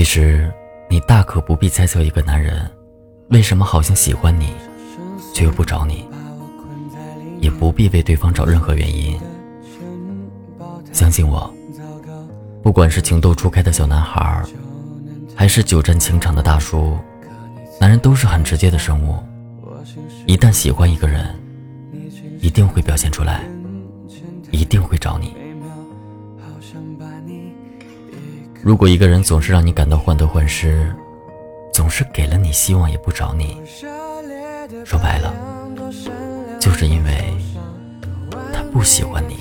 其实，你大可不必猜测一个男人为什么好像喜欢你，却又不找你，也不必为对方找任何原因。相信我，不管是情窦初开的小男孩，还是久战情场的大叔，男人都是很直接的生物。一旦喜欢一个人，一定会表现出来，一定会找你。如果一个人总是让你感到患得患失，总是给了你希望也不找你，说白了，就是因为他不喜欢你。